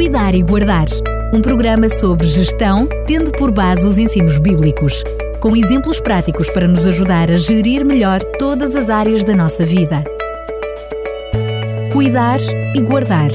Cuidar e Guardar. Um programa sobre gestão, tendo por base os ensinos bíblicos, com exemplos práticos para nos ajudar a gerir melhor todas as áreas da nossa vida. Cuidar e Guardar.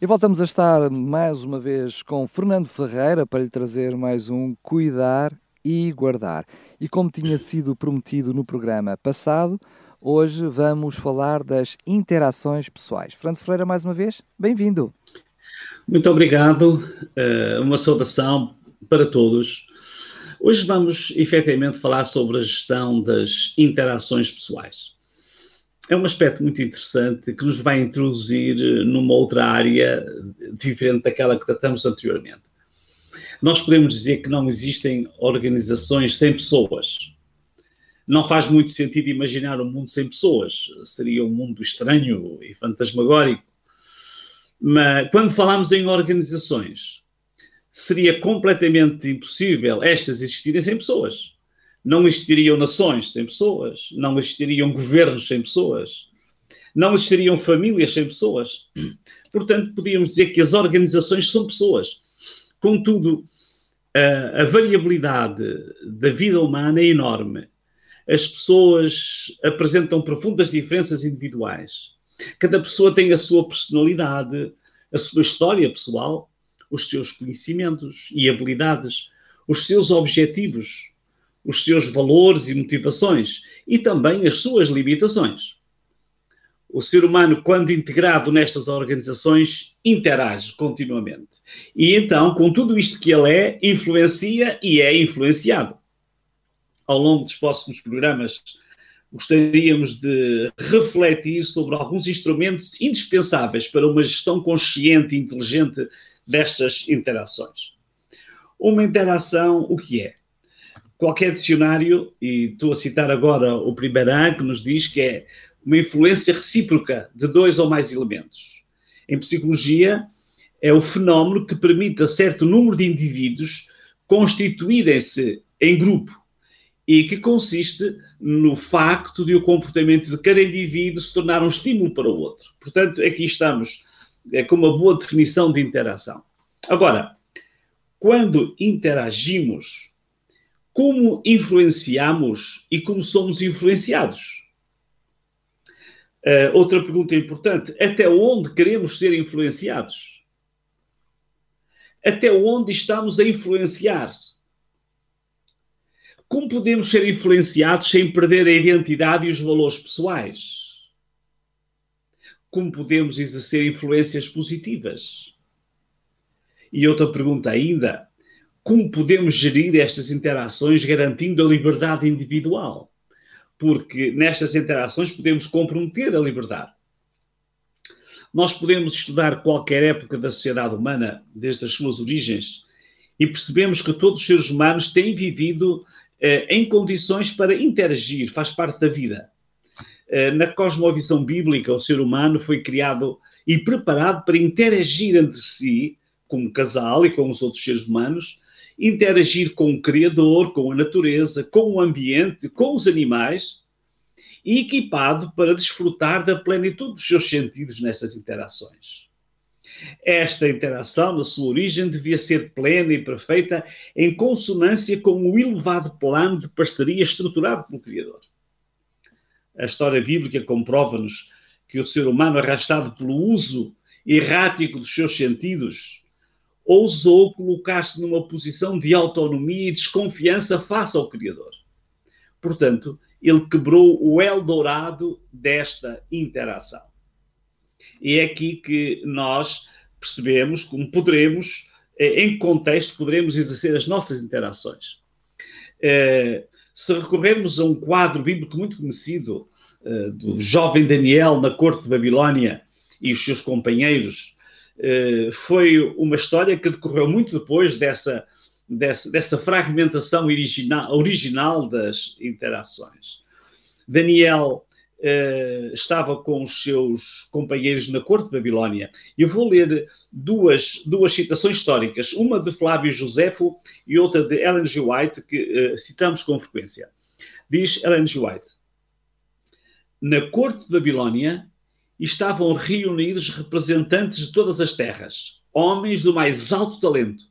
E voltamos a estar mais uma vez com Fernando Ferreira para lhe trazer mais um Cuidar e Guardar. E como tinha sido prometido no programa passado, Hoje vamos falar das interações pessoais. Fernando Ferreira, mais uma vez, bem-vindo. Muito obrigado, eh, uma saudação para todos. Hoje vamos efetivamente falar sobre a gestão das interações pessoais. É um aspecto muito interessante que nos vai introduzir numa outra área diferente daquela que tratamos anteriormente. Nós podemos dizer que não existem organizações sem pessoas não faz muito sentido imaginar um mundo sem pessoas. Seria um mundo estranho e fantasmagórico. Mas quando falamos em organizações, seria completamente impossível estas existirem sem pessoas. Não existiriam nações sem pessoas, não existiriam governos sem pessoas, não existiriam famílias sem pessoas. Portanto, podíamos dizer que as organizações são pessoas. Contudo, a, a variabilidade da vida humana é enorme as pessoas apresentam profundas diferenças individuais. Cada pessoa tem a sua personalidade, a sua história pessoal, os seus conhecimentos e habilidades, os seus objetivos, os seus valores e motivações e também as suas limitações. O ser humano, quando integrado nestas organizações, interage continuamente. E então, com tudo isto que ele é, influencia e é influenciado ao longo dos próximos programas, gostaríamos de refletir sobre alguns instrumentos indispensáveis para uma gestão consciente e inteligente destas interações. Uma interação, o que é? Qualquer dicionário, e estou a citar agora o primeiro ano, que nos diz que é uma influência recíproca de dois ou mais elementos. Em psicologia, é o fenómeno que permite a certo número de indivíduos constituírem-se em grupo e que consiste no facto de o comportamento de cada indivíduo se tornar um estímulo para o outro. Portanto, aqui estamos é, com uma boa definição de interação. Agora, quando interagimos, como influenciamos e como somos influenciados? Uh, outra pergunta importante: até onde queremos ser influenciados? Até onde estamos a influenciar? Como podemos ser influenciados sem perder a identidade e os valores pessoais? Como podemos exercer influências positivas? E outra pergunta ainda: como podemos gerir estas interações garantindo a liberdade individual? Porque nestas interações podemos comprometer a liberdade. Nós podemos estudar qualquer época da sociedade humana, desde as suas origens, e percebemos que todos os seres humanos têm vivido em condições para interagir, faz parte da vida. Eh, na cosmovisão bíblica, o ser humano foi criado e preparado para interagir entre si, como casal e com os outros seres humanos, interagir com o Criador, com a natureza, com o ambiente, com os animais, e equipado para desfrutar da plenitude dos seus sentidos nestas interações. Esta interação, na sua origem, devia ser plena e perfeita, em consonância com o elevado plano de parceria estruturado pelo Criador. A história bíblica comprova-nos que o ser humano, arrastado pelo uso errático dos seus sentidos, ousou colocar-se numa posição de autonomia e desconfiança face ao Criador. Portanto, ele quebrou o Eldorado desta interação. E é aqui que nós percebemos como poderemos, eh, em contexto, poderemos exercer as nossas interações. Eh, se recorrermos a um quadro bíblico muito conhecido eh, do jovem Daniel na corte de Babilónia e os seus companheiros, foi uma história que decorreu muito depois dessa, dessa, dessa fragmentação original, original das interações. Daniel Uh, estava com os seus companheiros na corte de Babilónia. Eu vou ler duas, duas citações históricas, uma de Flávio Josefo e outra de Ellen G. White, que uh, citamos com frequência. Diz Ellen G. White: Na corte de Babilónia, estavam reunidos representantes de todas as terras, homens do mais alto talento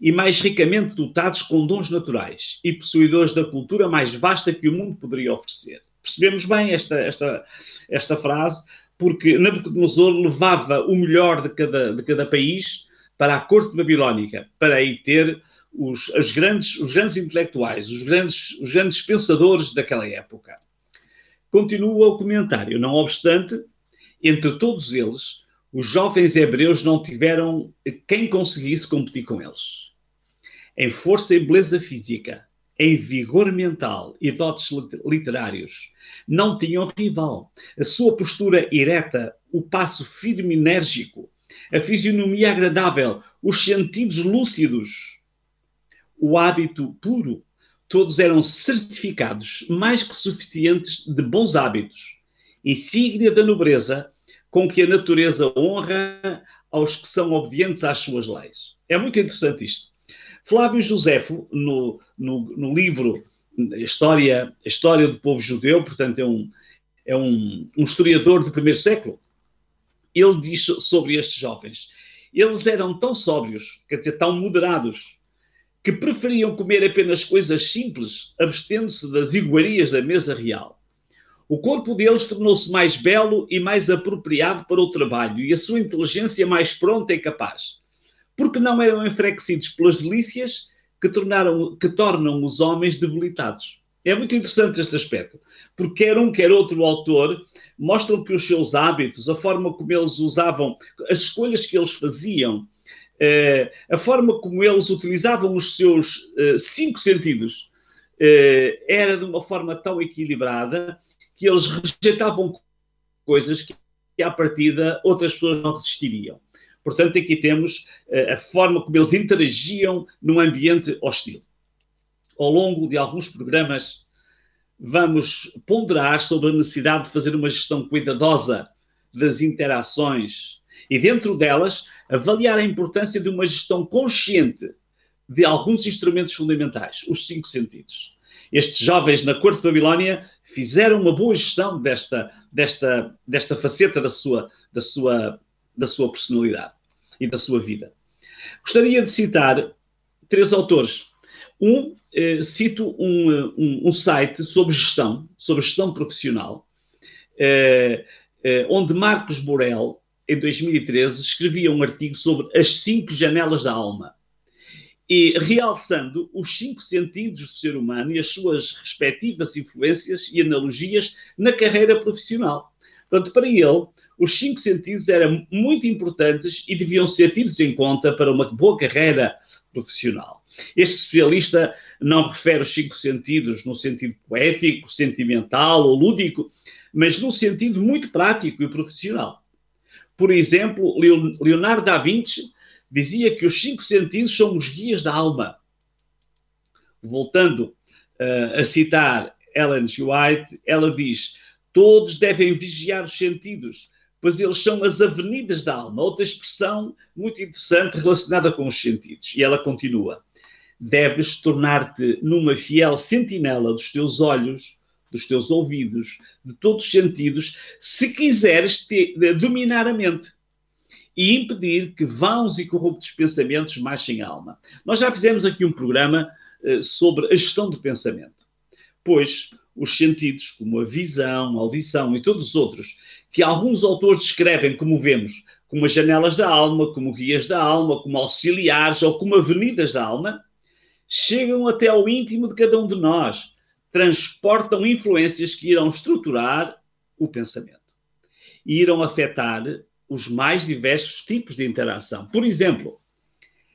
e mais ricamente dotados com dons naturais e possuidores da cultura mais vasta que o mundo poderia oferecer. Percebemos bem esta, esta, esta frase, porque Nabucodonosor levava o melhor de cada, de cada país para a corte babilónica, para aí ter os, os, grandes, os grandes intelectuais, os grandes, os grandes pensadores daquela época. Continua o comentário. Não obstante, entre todos eles, os jovens hebreus não tiveram quem conseguisse competir com eles. Em força e beleza física, em vigor mental e dotes literários, não tinham rival. A sua postura ereta, o passo firme e enérgico, a fisionomia agradável, os sentidos lúcidos, o hábito puro, todos eram certificados mais que suficientes de bons hábitos, insígnia da nobreza com que a natureza honra aos que são obedientes às suas leis. É muito interessante isto. Flávio Josefo, no, no, no livro História, História do Povo Judeu, portanto, é um, é um, um historiador do primeiro século, ele diz sobre estes jovens: eles eram tão sóbrios, quer dizer, tão moderados, que preferiam comer apenas coisas simples, abstendo-se das iguarias da mesa real. O corpo deles tornou-se mais belo e mais apropriado para o trabalho e a sua inteligência mais pronta e capaz, porque não eram enfraquecidos pelas delícias que, tornaram, que tornam os homens debilitados. É muito interessante este aspecto, porque quer um, quer outro autor mostram que os seus hábitos, a forma como eles usavam, as escolhas que eles faziam, eh, a forma como eles utilizavam os seus eh, cinco sentidos eh, era de uma forma tão equilibrada que eles rejeitavam coisas que, à partida outras pessoas não resistiriam. Portanto, aqui temos a forma como eles interagiam num ambiente hostil. Ao longo de alguns programas, vamos ponderar sobre a necessidade de fazer uma gestão cuidadosa das interações e, dentro delas, avaliar a importância de uma gestão consciente de alguns instrumentos fundamentais, os cinco sentidos. Estes jovens na corte de Babilónia fizeram uma boa gestão desta, desta, desta faceta da sua, da, sua, da sua personalidade e da sua vida. Gostaria de citar três autores. Um, eh, cito um, um, um, site sobre gestão, sobre gestão profissional, eh, eh, onde Marcos Borel em 2013, escrevia um artigo sobre as cinco janelas da alma e realçando os cinco sentidos do ser humano e as suas respectivas influências e analogias na carreira profissional. Portanto, para ele, os cinco sentidos eram muito importantes e deviam ser tidos em conta para uma boa carreira profissional. Este especialista não refere os cinco sentidos no sentido poético, sentimental ou lúdico, mas no sentido muito prático e profissional. Por exemplo, Leonardo da Vinci dizia que os cinco sentidos são os guias da alma. Voltando uh, a citar Ellen G. White, ela diz: todos devem vigiar os sentidos, pois eles são as avenidas da alma. Outra expressão muito interessante relacionada com os sentidos. E ela continua: deves tornar-te numa fiel sentinela dos teus olhos dos teus ouvidos, de todos os sentidos, se quiseres te, dominar a mente e impedir que vãos e corruptos pensamentos marchem a alma. Nós já fizemos aqui um programa uh, sobre a gestão do pensamento, pois os sentidos, como a visão, a audição e todos os outros, que alguns autores descrevem, como vemos, como as janelas da alma, como guias da alma, como auxiliares ou como avenidas da alma, chegam até ao íntimo de cada um de nós transportam influências que irão estruturar o pensamento e irão afetar os mais diversos tipos de interação. Por exemplo,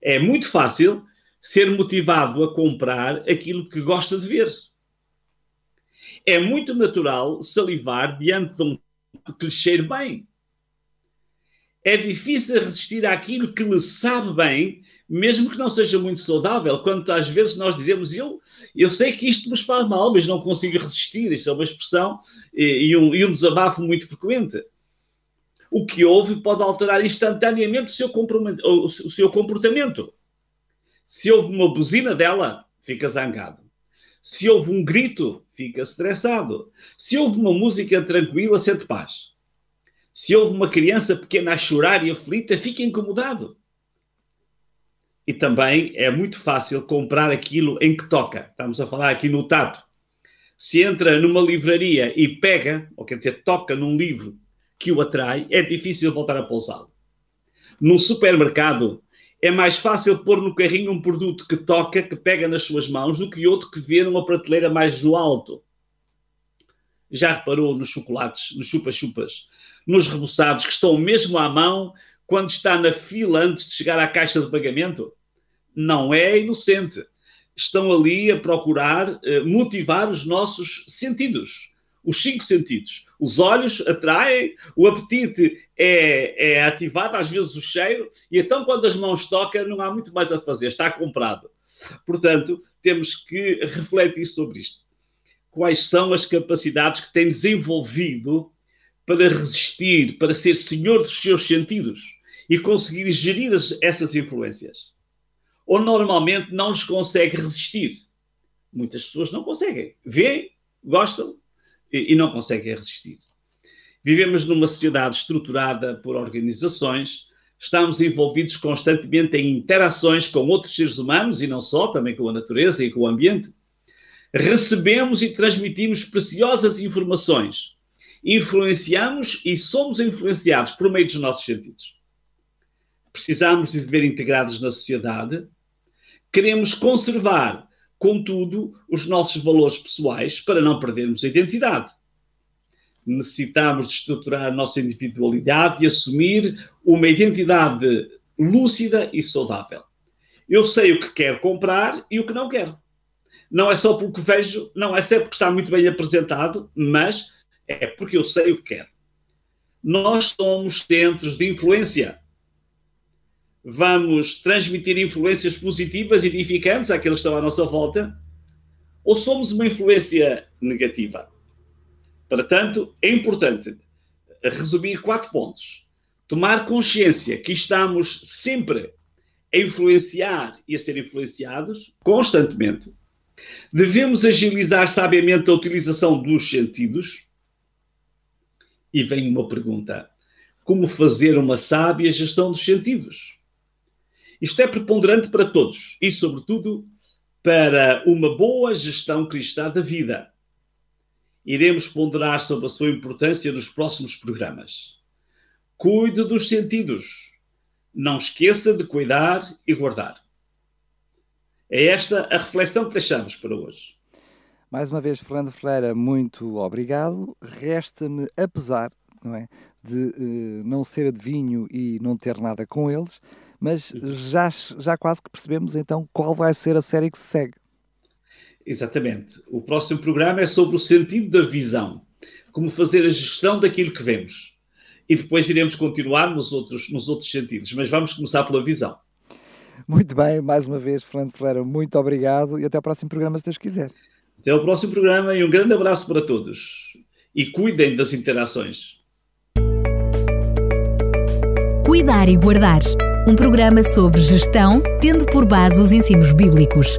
é muito fácil ser motivado a comprar aquilo que gosta de ver. É muito natural salivar diante de um que lhe cheire bem. É difícil resistir àquilo que lhe sabe bem mesmo que não seja muito saudável, quando às vezes nós dizemos eu, eu sei que isto nos faz mal, mas não consigo resistir, isto é uma expressão e, e, um, e um desabafo muito frequente. O que houve pode alterar instantaneamente o seu, o seu comportamento. Se houve uma buzina dela, fica zangado. Se houve um grito, fica estressado. Se houve uma música tranquila, sente paz. Se houve uma criança pequena a chorar e aflita, fica incomodado. E também é muito fácil comprar aquilo em que toca. Estamos a falar aqui no tato. Se entra numa livraria e pega, ou quer dizer, toca num livro que o atrai, é difícil voltar a pousá-lo. Num supermercado, é mais fácil pôr no carrinho um produto que toca, que pega nas suas mãos, do que outro que vê numa prateleira mais no alto. Já reparou nos chocolates, nos chupa-chupas, nos reboçados que estão mesmo à mão quando está na fila antes de chegar à caixa de pagamento? Não é inocente. Estão ali a procurar eh, motivar os nossos sentidos, os cinco sentidos. Os olhos atraem, o apetite é, é ativado, às vezes o cheiro, e então quando as mãos tocam, não há muito mais a fazer, está comprado. Portanto, temos que refletir sobre isto. Quais são as capacidades que tem desenvolvido para resistir, para ser senhor dos seus sentidos e conseguir gerir as, essas influências? Ou normalmente não lhes consegue resistir? Muitas pessoas não conseguem. Vêem, gostam e, e não conseguem resistir. Vivemos numa sociedade estruturada por organizações, estamos envolvidos constantemente em interações com outros seres humanos e não só, também com a natureza e com o ambiente. Recebemos e transmitimos preciosas informações, influenciamos e somos influenciados por meio dos nossos sentidos. Precisamos de viver integrados na sociedade, queremos conservar, contudo, os nossos valores pessoais para não perdermos a identidade necessitamos de estruturar a nossa individualidade e assumir uma identidade lúcida e saudável. Eu sei o que quero comprar e o que não quero. Não é só porque vejo, não é sempre porque está muito bem apresentado, mas é porque eu sei o que quero. Nós somos centros de influência. Vamos transmitir influências positivas e edificantes àqueles que estão à nossa volta, ou somos uma influência negativa? Portanto, é importante resumir quatro pontos. Tomar consciência que estamos sempre a influenciar e a ser influenciados constantemente. Devemos agilizar sabiamente a utilização dos sentidos. E vem uma pergunta: como fazer uma sábia gestão dos sentidos? Isto é preponderante para todos e, sobretudo, para uma boa gestão cristã da vida iremos ponderar sobre a sua importância nos próximos programas. Cuide dos sentidos. Não esqueça de cuidar e guardar. É esta a reflexão que deixamos para hoje. Mais uma vez, Fernando Ferreira, muito obrigado. Resta-me, apesar não é, de uh, não ser adivinho e não ter nada com eles, mas já, já quase que percebemos então qual vai ser a série que se segue. Exatamente. O próximo programa é sobre o sentido da visão, como fazer a gestão daquilo que vemos. E depois iremos continuar nos outros, nos outros sentidos, mas vamos começar pela visão. Muito bem, mais uma vez, Fernando Ferreira, muito obrigado e até ao próximo programa, se Deus quiser. Até ao próximo programa e um grande abraço para todos. E cuidem das interações. Cuidar e Guardar um programa sobre gestão, tendo por base os ensinos bíblicos